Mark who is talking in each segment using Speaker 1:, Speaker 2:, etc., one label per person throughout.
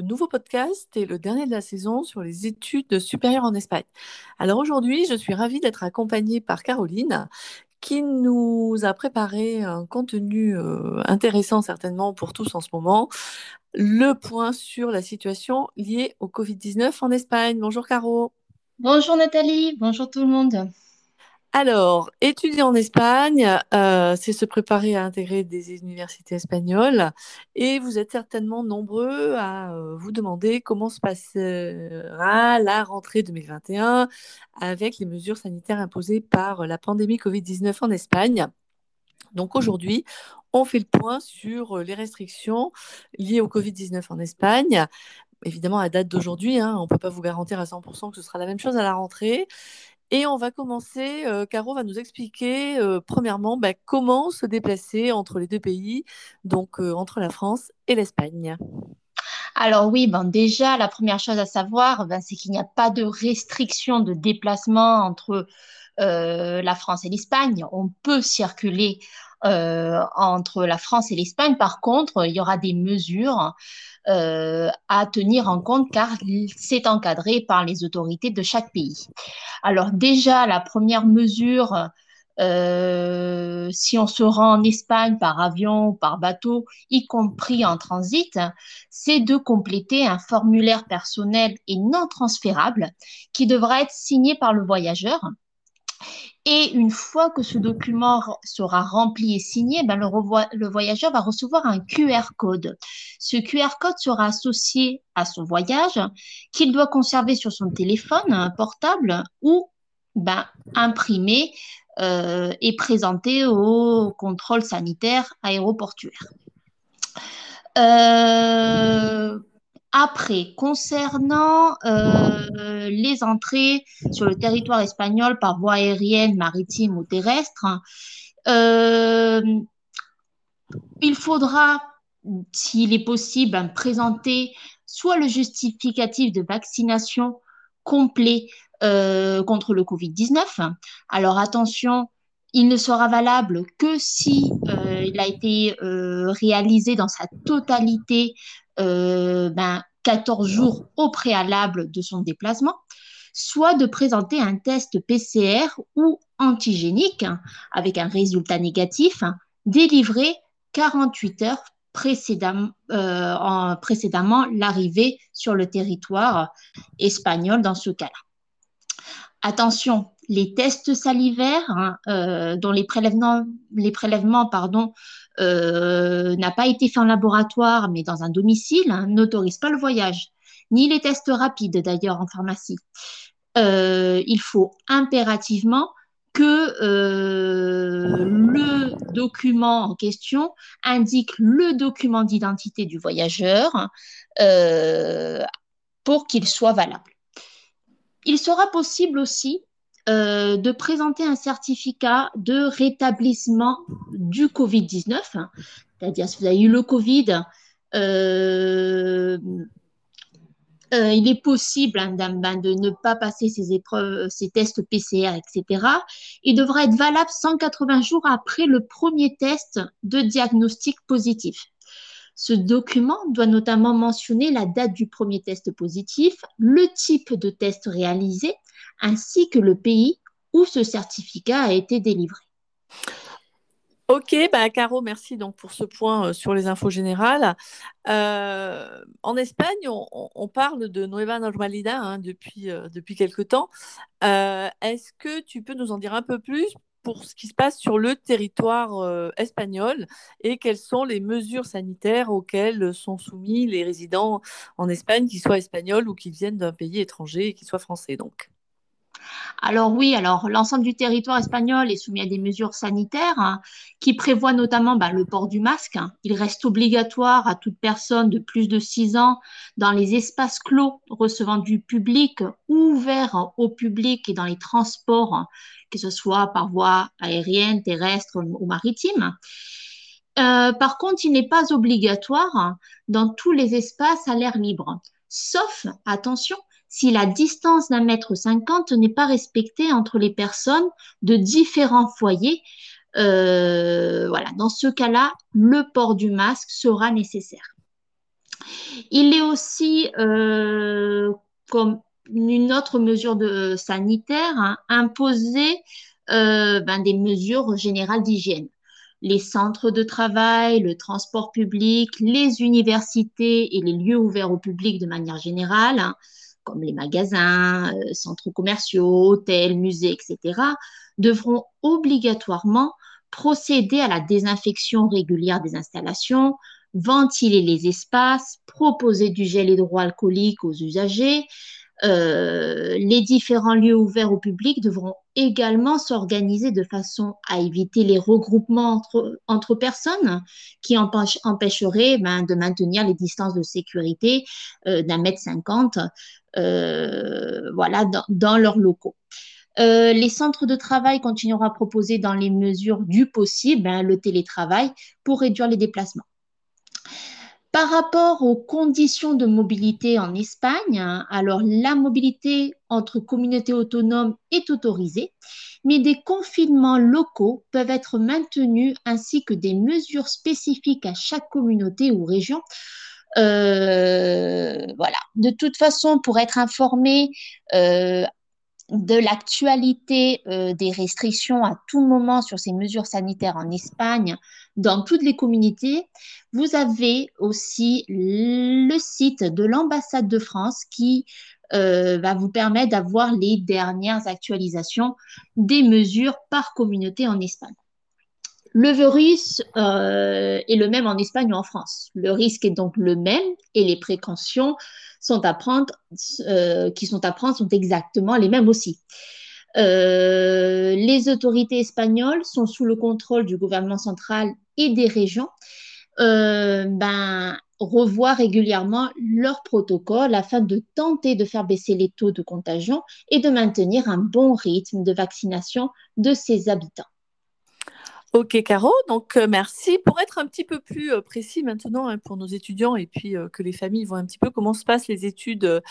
Speaker 1: nouveau podcast et le dernier de la saison sur les études supérieures en Espagne. Alors aujourd'hui, je suis ravie d'être accompagnée par Caroline qui nous a préparé un contenu euh, intéressant certainement pour tous en ce moment, le point sur la situation liée au Covid-19 en Espagne. Bonjour Caro.
Speaker 2: Bonjour Nathalie, bonjour tout le monde.
Speaker 1: Alors, étudier en Espagne, euh, c'est se préparer à intégrer des universités espagnoles. Et vous êtes certainement nombreux à euh, vous demander comment se passera la rentrée 2021 avec les mesures sanitaires imposées par la pandémie Covid-19 en Espagne. Donc aujourd'hui, on fait le point sur les restrictions liées au Covid-19 en Espagne. Évidemment, à date d'aujourd'hui, hein, on ne peut pas vous garantir à 100% que ce sera la même chose à la rentrée. Et on va commencer, euh, Caro va nous expliquer euh, premièrement bah, comment se déplacer entre les deux pays, donc euh, entre la France et l'Espagne.
Speaker 2: Alors oui, ben déjà, la première chose à savoir, ben, c'est qu'il n'y a pas de restriction de déplacement entre la France et l'Espagne. On peut circuler entre la France et l'Espagne. Par contre, il y aura des mesures euh, à tenir en compte car c'est encadré par les autorités de chaque pays. Alors déjà, la première mesure, euh, si on se rend en Espagne par avion ou par bateau, y compris en transit, c'est de compléter un formulaire personnel et non transférable qui devra être signé par le voyageur et une fois que ce document sera rempli et signé, ben le, voyageur va recevoir un QR code. Ce QR code sera associé à son voyage qu'il doit conserver sur son téléphone portable ou ben, imprimé euh, et présenté au contrôle sanitaire aéroportuaire. Euh, après, concernant euh, les entrées sur le territoire espagnol par voie aérienne, maritime ou terrestre, euh, il faudra, s'il est possible, présenter soit le justificatif de vaccination complet euh, contre le Covid-19. Alors attention, il ne sera valable que si il a été réalisé dans sa totalité euh, ben, 14 jours au préalable de son déplacement, soit de présenter un test PCR ou antigénique avec un résultat négatif délivré 48 heures précédemment, euh, en, précédemment l'arrivée sur le territoire espagnol dans ce cas-là. Attention, les tests salivaires, hein, euh, dont les prélèvements, les prélèvements pardon, euh, n'a pas été fait en laboratoire, mais dans un domicile, hein, n'autorise pas le voyage, ni les tests rapides d'ailleurs en pharmacie. Il faut impérativement que le document en question indique le document d'identité du voyageur pour qu'il soit valable. Il sera possible aussi euh, de présenter un certificat de rétablissement du Covid-19, c'est-à-dire si vous avez eu le Covid, euh, euh, il est possible hein, ben, de ne pas passer ces épreuves, ces tests PCR, etc. Il devra être valable 180 jours après le premier test de diagnostic positif. Ce document doit notamment mentionner la date du premier test positif, le type de test réalisé, ainsi que le pays où ce certificat a été délivré.
Speaker 1: Ok, bah Caro, merci donc pour ce point euh, sur les infos générales. Euh, en Espagne, on, parle de Nueva Normalidad hein, depuis, euh, depuis quelque temps. Est-ce que tu peux nous en dire un peu plus pour ce qui se passe sur le territoire espagnol et quelles sont les mesures sanitaires auxquelles sont soumis les résidents en Espagne, qu'ils soient espagnols ou qu'ils viennent d'un pays étranger et qu'ils soient français donc?
Speaker 2: Alors oui, alors l'ensemble du territoire espagnol est soumis à des mesures sanitaires hein, qui prévoient notamment ben, le port du masque. Il reste obligatoire à toute personne de plus de 6 ans dans les espaces clos recevant du public ou ouverts au public et dans les transports, que ce soit par voie aérienne, terrestre ou maritime. Euh, par contre, il n'est pas obligatoire dans tous les espaces à l'air libre, sauf, attention, si la distance d'un mètre cinquante n'est pas respectée entre les personnes de différents foyers. Euh, voilà, dans ce cas-là, le port du masque sera nécessaire. Il est aussi, euh, comme une autre mesure de, sanitaire, hein, imposer euh, ben, des mesures générales d'hygiène. Les centres de travail, le transport public, les universités et les lieux ouverts au public de manière générale, hein, comme les magasins, euh, centres commerciaux, hôtels, musées, etc., devront obligatoirement procéder à la désinfection régulière des installations, ventiler les espaces, proposer du gel hydroalcoolique aux usagers. Euh, les différents lieux ouverts au public devront également s'organiser de façon à éviter les regroupements entre, personnes qui empêcheraient ben, de maintenir les distances de sécurité euh, d'un mètre cinquante euh, voilà, dans, leurs locaux. les centres de travail continueront à proposer dans les mesures du possible ben, le télétravail pour réduire les déplacements. Par rapport aux conditions de mobilité en Espagne, alors la mobilité entre communautés autonomes est autorisée, mais des confinements locaux peuvent être maintenus ainsi que des mesures spécifiques à chaque communauté ou région. Euh, voilà. De toute façon, pour être informé euh, de l'actualité euh, des restrictions à tout moment sur ces mesures sanitaires en Espagne, dans toutes les communautés, vous avez aussi le site de l'ambassade de France qui euh, va vous permettre d'avoir les dernières actualisations des mesures par communauté en Espagne. Le virus euh, est le même en Espagne ou en France. Le risque est donc le même et les précautions euh, qui sont à prendre sont exactement les mêmes aussi. Euh, les autorités espagnoles sont sous le contrôle du gouvernement central et des régions. ben, revoient régulièrement leurs protocoles afin de tenter de faire baisser les taux de contagion et de maintenir un bon rythme de vaccination de ses habitants.
Speaker 1: Ok, Caro, donc euh, merci. Pour être un petit peu plus euh, précis maintenant hein, pour nos étudiants et puis euh, que les familles voient un petit peu comment se passent les études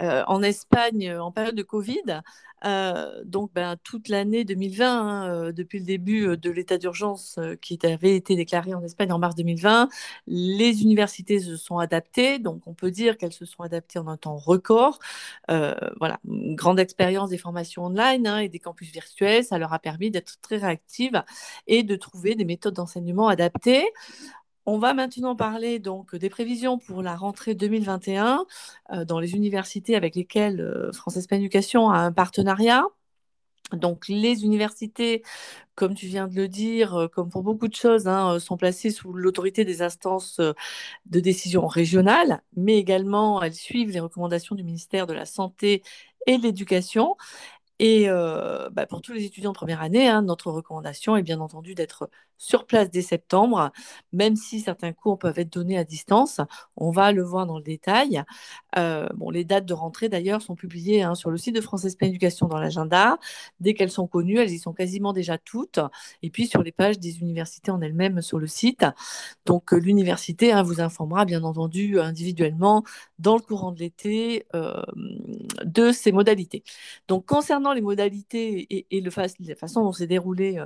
Speaker 1: euh, en Espagne euh, en période de Covid. Euh, donc, ben, toute l'année 2020, hein, depuis le début de l'état d'urgence qui avait été déclaré en Espagne en mars 2020, les universités se sont adaptées. Donc, on peut dire qu'elles se sont adaptées en un temps record. voilà, une grande expérience des formations online hein, et des campus virtuels, ça leur a permis d'être très réactives et de trouver des méthodes d'enseignement adaptées. On va maintenant parler donc des prévisions pour la rentrée 2021 euh, dans les universités avec lesquelles euh, France Espagne Éducation a un partenariat. Donc les universités, comme tu viens de le dire, euh, comme pour beaucoup de choses, hein, sont placées sous l'autorité des instances de décision régionales, mais également elles suivent les recommandations du ministère de la Santé et de l'Éducation. Et bah, pour tous les étudiants de première année, hein, notre recommandation est bien entendu d'être sur place dès septembre, même si certains cours peuvent être donnés à distance. On va le voir dans le détail. Euh, bon, les dates de rentrée, d'ailleurs, sont publiées hein, sur le site de France Espagne Éducation dans l'agenda. Dès qu'elles sont connues, elles y sont quasiment déjà toutes. Et puis sur les pages des universités en elles-mêmes sur le site. Donc euh, l'université hein, vous informera, bien entendu, individuellement, dans le courant de l'été, euh, de ces modalités. Donc concernant les modalités et, le la façon dont s'est déroulée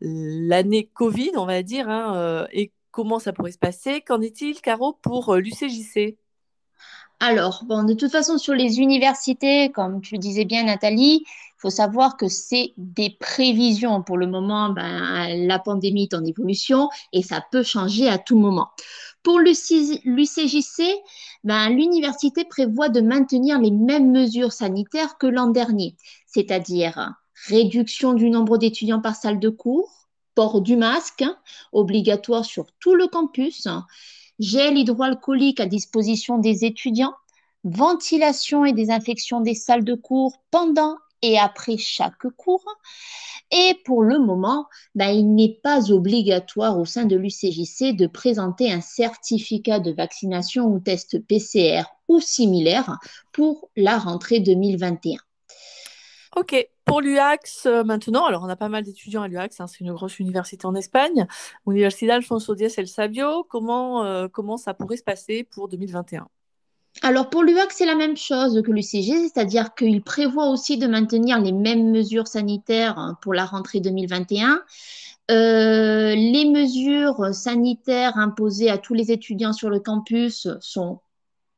Speaker 1: l'année on va dire, hein, euh, et comment ça pourrait se passer? Qu'en est-il, Caro, pour euh, l'UCJC
Speaker 2: alors, bon, de toute façon, sur les universités, comme tu disais bien, Nathalie, il faut savoir que c'est des prévisions. Pour le moment, ben, la pandémie est en évolution et ça peut changer à tout moment. Pour l'UCJC, ben, l'université prévoit de maintenir les mêmes mesures sanitaires que l'an dernier, c'est-à-dire réduction du nombre d'étudiants par salle de cours, port du masque hein, obligatoire sur tout le campus, gel hydroalcoolique à disposition des étudiants, ventilation et désinfection des salles de cours pendant et après chaque cours. Et pour le moment, ben, il n'est pas obligatoire au sein de l'UCJC de présenter un certificat de vaccination ou test PCR ou similaire pour la rentrée 2021.
Speaker 1: Ok, pour l'UAX euh, maintenant, alors on a pas mal d'étudiants à l'UAX, hein, c'est une grosse université en Espagne, Universidad Alfonso X El Sabio, comment, euh, comment ça pourrait se passer pour 2021
Speaker 2: alors pour l'UAX, c'est la même chose que l'UCG, c'est-à-dire qu'il prévoit aussi de maintenir les mêmes mesures sanitaires hein, pour la rentrée 2021. Euh, les mesures sanitaires imposées à tous les étudiants sur le campus sont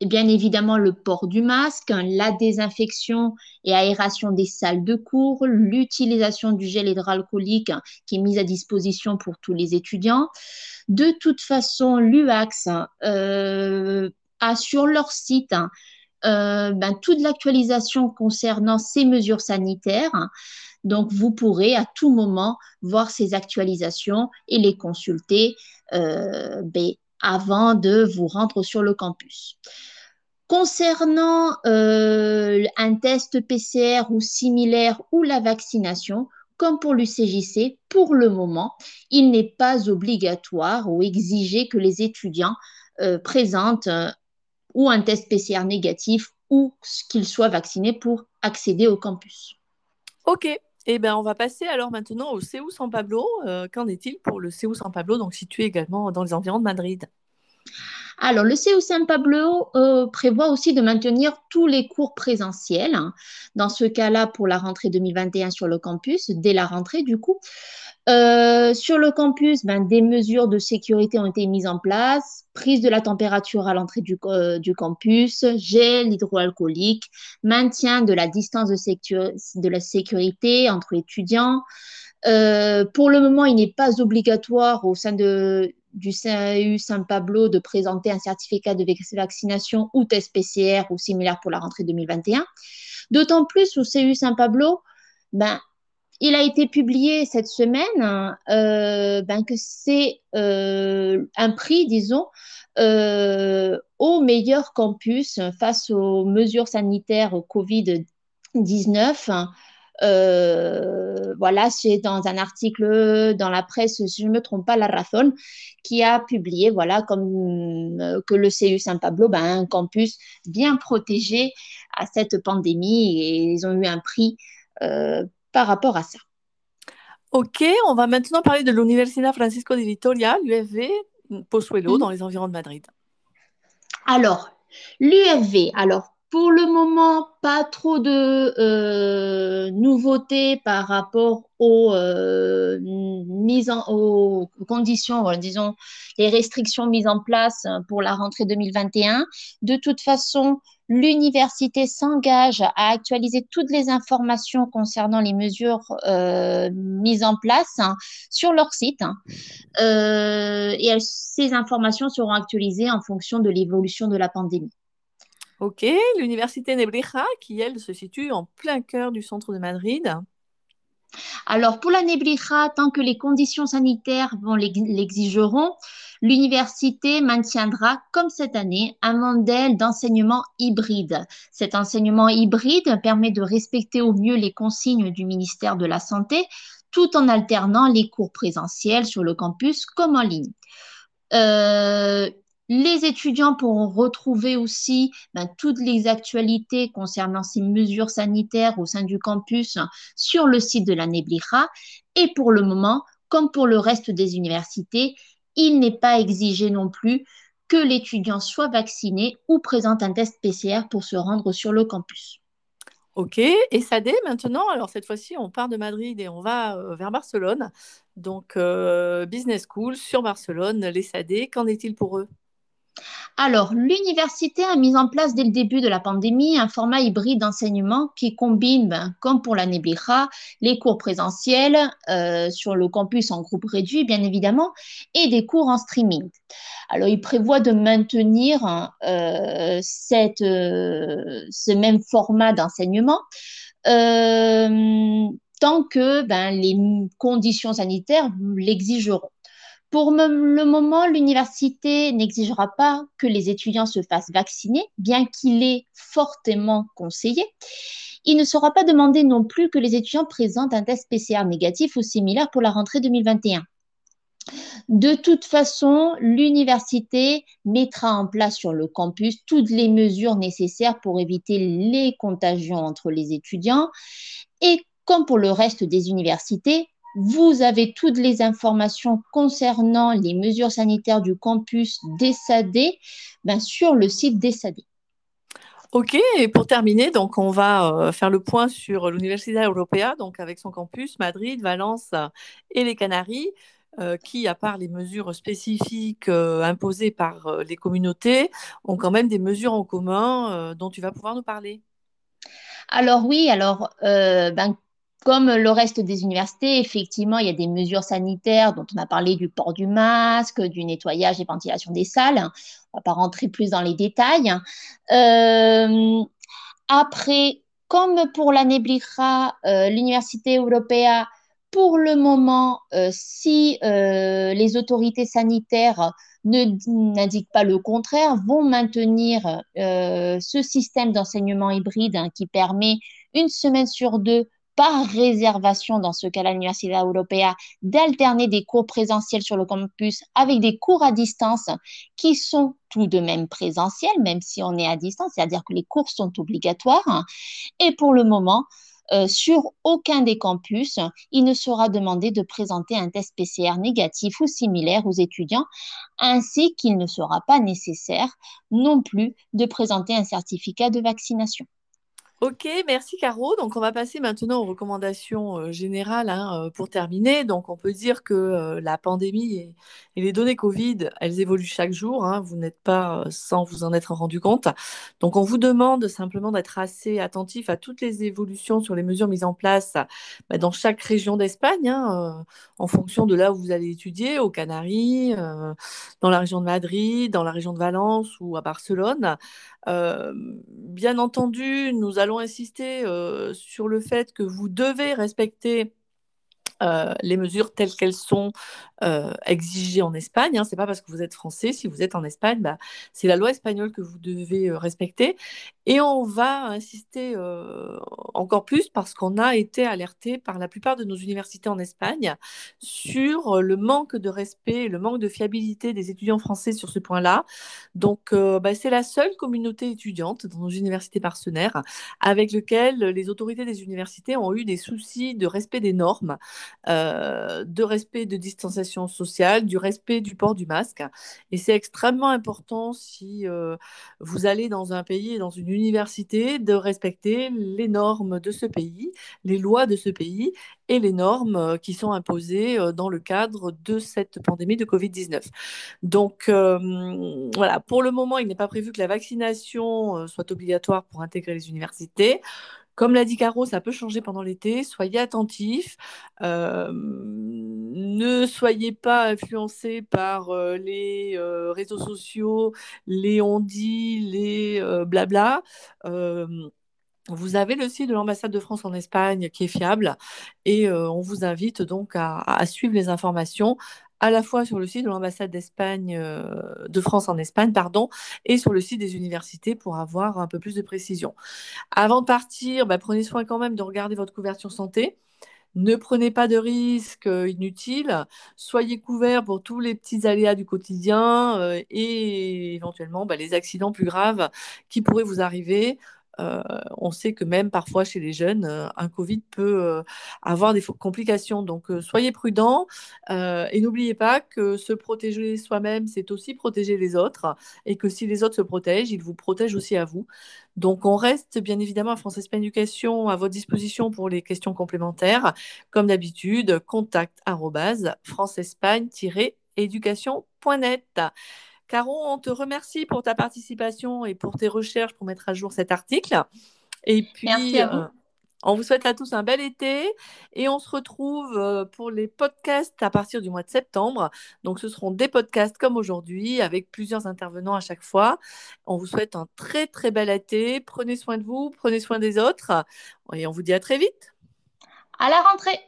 Speaker 2: bien évidemment le port du masque, la désinfection et aération des salles de cours, l'utilisation du gel hydroalcoolique qui est mis à disposition pour tous les étudiants. De toute façon, l'UAX euh, a sur leur site euh, ben, toute l'actualisation concernant ces mesures sanitaires. Donc, vous pourrez à tout moment voir ces actualisations et les consulter euh, ben, avant de vous rendre sur le campus. Concernant euh, un test PCR ou similaire ou la vaccination, comme pour l'UCJC, pour le moment, il n'est pas obligatoire ou exigé que les étudiants euh, présentent euh, ou un test PCR négatif ou qu'ils soient vaccinés pour accéder au campus.
Speaker 1: Ok, eh bien, on va passer alors maintenant au CEU San Pablo. Qu'en est-il pour le CEU San Pablo, donc situé également dans les environs de Madrid?
Speaker 2: Alors, le CEU San Pablo euh, prévoit aussi de maintenir tous les cours présentiels. Hein. Dans ce cas-là, pour la rentrée 2021 sur le campus, dès la rentrée du coup. Euh, sur le campus, ben, des mesures de sécurité ont été mises en place, prise de la température à l'entrée du, euh, campus, gel hydroalcoolique, maintien de la distance de, de la sécurité entre étudiants. pour le moment, il n'est pas obligatoire au sein de, du CAU San Pablo de présenter un certificat de vaccination ou test PCR ou similaire pour la rentrée 2021. D'autant plus au CAU San Pablo, ben, il a été publié cette semaine euh, ben, que c'est euh, un prix, disons, euh, au meilleur campus face aux mesures sanitaires Covid-19 euh, voilà, c'est dans un article dans la presse, si je ne me trompe pas, La Razón, qui a publié, voilà, comme euh, que le CU San Pablo, ben, un campus bien protégé à cette pandémie et ils ont eu un prix euh, par rapport à ça.
Speaker 1: Ok, on va maintenant parler de l'Universidad Francisco de Vitoria, l'UFV Pozuelo, dans les environs de Madrid.
Speaker 2: Alors, l'UFV, alors pour le moment, pas trop de euh, nouveautés par rapport aux, euh, mises en, aux conditions, disons, les restrictions mises en place pour la rentrée 2021. De toute façon, l'université s'engage à actualiser toutes les informations concernant les mesures euh, mises en place hein, sur leur site. Hein. et ces informations seront actualisées en fonction de l'évolution de la pandémie.
Speaker 1: Ok, l'université Nebrija, qui elle se situe en plein cœur du centre de Madrid.
Speaker 2: Alors pour la Nebrija, tant que les conditions sanitaires l'exigeront, l'université maintiendra, comme cette année, un modèle d'enseignement hybride. Cet enseignement hybride permet de respecter au mieux les consignes du ministère de la Santé, tout en alternant les cours présentiels sur le campus comme en ligne. Euh, les étudiants pourront retrouver aussi ben, toutes les actualités concernant ces mesures sanitaires au sein du campus sur le site de la. Et pour le moment, comme pour le reste des universités, il n'est pas exigé non plus que l'étudiant soit vacciné ou présente un test PCR pour se rendre sur le campus.
Speaker 1: Ok, et SAD maintenant, alors cette fois-ci, on part de Madrid et on va euh, vers Barcelone. Donc, euh, Business School sur Barcelone, les SAD, qu'en est-il pour eux?
Speaker 2: Alors, l'université a mis en place dès le début de la pandémie un format hybride d'enseignement qui combine, ben, comme pour la Neblija, les cours présentiels euh, sur le campus en groupe réduit, bien évidemment, et des cours en streaming. Alors, il prévoit de maintenir euh, euh, ce même format d'enseignement tant que ben, les conditions sanitaires l'exigeront. Pour le moment, l'université n'exigera pas que les étudiants se fassent vacciner, bien qu'il est fortement conseillé. Il ne sera pas demandé non plus que les étudiants présentent un test PCR négatif ou similaire pour la rentrée 2021. De toute façon, l'université mettra en place sur le campus toutes les mesures nécessaires pour éviter les contagions entre les étudiants. Et comme pour le reste des universités, vous avez toutes les informations concernant les mesures sanitaires du campus d'ESAD ben, sur le site d'ESAD.
Speaker 1: Ok, et pour terminer, donc on va euh, faire le point sur l'Université Europea, donc avec son campus Madrid, Valence et les Canaries. qui, à part les mesures spécifiques imposées par les communautés, ont quand même des mesures en commun dont tu vas pouvoir nous parler.
Speaker 2: Alors oui, alors ben, comme le reste des universités, effectivement, il y a des mesures sanitaires dont on a parlé du port du masque, du nettoyage et ventilation des salles. On ne va pas rentrer plus dans les détails. Euh, après, comme pour l'année euh, l'Université européenne, pour le moment, euh, si les autorités sanitaires n'indiquent pas le contraire, vont maintenir ce système d'enseignement hybride hein, qui permet une semaine sur deux par réservation, dans ce cas-là, l'Université européenne, d'alterner des cours présentiels sur le campus avec des cours à distance qui sont tout de même présentiels, même si on est à distance, c'est-à-dire que les cours sont obligatoires. Et pour le moment, euh, sur aucun des campus, il ne sera demandé de présenter un test PCR négatif ou similaire aux étudiants, ainsi qu'il ne sera pas nécessaire non plus de présenter un certificat de vaccination.
Speaker 1: Ok, merci Caro. Donc on va passer maintenant aux recommandations euh, générales hein, euh, pour terminer. Donc on peut dire que euh, la pandémie et, les données Covid, elles évoluent chaque jour. Hein. vous n'êtes pas sans vous en être rendu compte. Donc on vous demande simplement d'être assez attentif à toutes les évolutions sur les mesures mises en place bah, dans chaque région d'Espagne, hein, en fonction de là où vous allez étudier, aux Canaries, dans la région de Madrid, dans la région de Valence ou à Barcelone. Bien entendu, nous allons insister sur le fait que vous devez respecter les mesures telles qu'elles sont euh, en Espagne. Hein. Ce n'est pas parce que vous êtes français, si vous êtes en Espagne, bah, c'est la loi espagnole que vous devez euh, respecter. Et on va insister encore plus parce qu'on a été alerté par la plupart de nos universités en Espagne sur le manque de respect, le manque de fiabilité des étudiants français sur ce point-là. Donc, bah, c'est la seule communauté étudiante dans nos universités partenaires avec lequel les autorités des universités ont eu des soucis de respect des normes euh, de respect de distanciation sociale, du respect du port du masque. Et c'est extrêmement important si euh, vous allez dans un pays dans une université de respecter les normes de ce pays, les lois de ce pays et les normes euh, qui sont imposées dans le cadre de cette pandémie de Covid-19. Donc voilà, pour le moment, il n'est pas prévu que la vaccination soit obligatoire pour intégrer les universités. Comme l'a dit Caro, ça peut changer pendant l'été. Soyez attentifs. Euh, ne soyez pas influencés par euh, les euh, réseaux sociaux, les on-dit, les blabla. Vous avez le site de l'ambassade de France en Espagne qui est fiable et on vous invite donc à, à, suivre les informations à la fois sur le site de l'ambassade d'Espagne, euh, de France en Espagne, pardon, et sur le site des universités pour avoir un peu plus de précision. Avant de partir, bah, prenez soin quand même de regarder votre couverture santé. Ne prenez pas de risques euh, inutiles. Soyez couverts pour tous les petits aléas du quotidien euh, et éventuellement bah, les accidents plus graves qui pourraient vous arriver. Euh, on sait que même parfois chez les jeunes, euh, un Covid peut euh, avoir des complications. Donc soyez prudents et n'oubliez pas que se protéger soi-même, c'est aussi protéger les autres et que si les autres se protègent, ils vous protègent aussi à vous. Donc on reste bien évidemment à France Espagne Éducation à votre disposition pour les questions complémentaires. Comme d'habitude, contact france-espagne-éducation.net. Caro, on te remercie pour ta participation et pour tes recherches pour mettre à jour cet article. Et puis, euh, on vous souhaite à tous un bel été et on se retrouve euh, pour les podcasts à partir du mois de septembre. Donc, ce seront des podcasts comme aujourd'hui avec plusieurs intervenants à chaque fois. On vous souhaite un très, très bel été. Prenez soin de vous, prenez soin des autres et on vous dit à très vite.
Speaker 2: À la rentrée.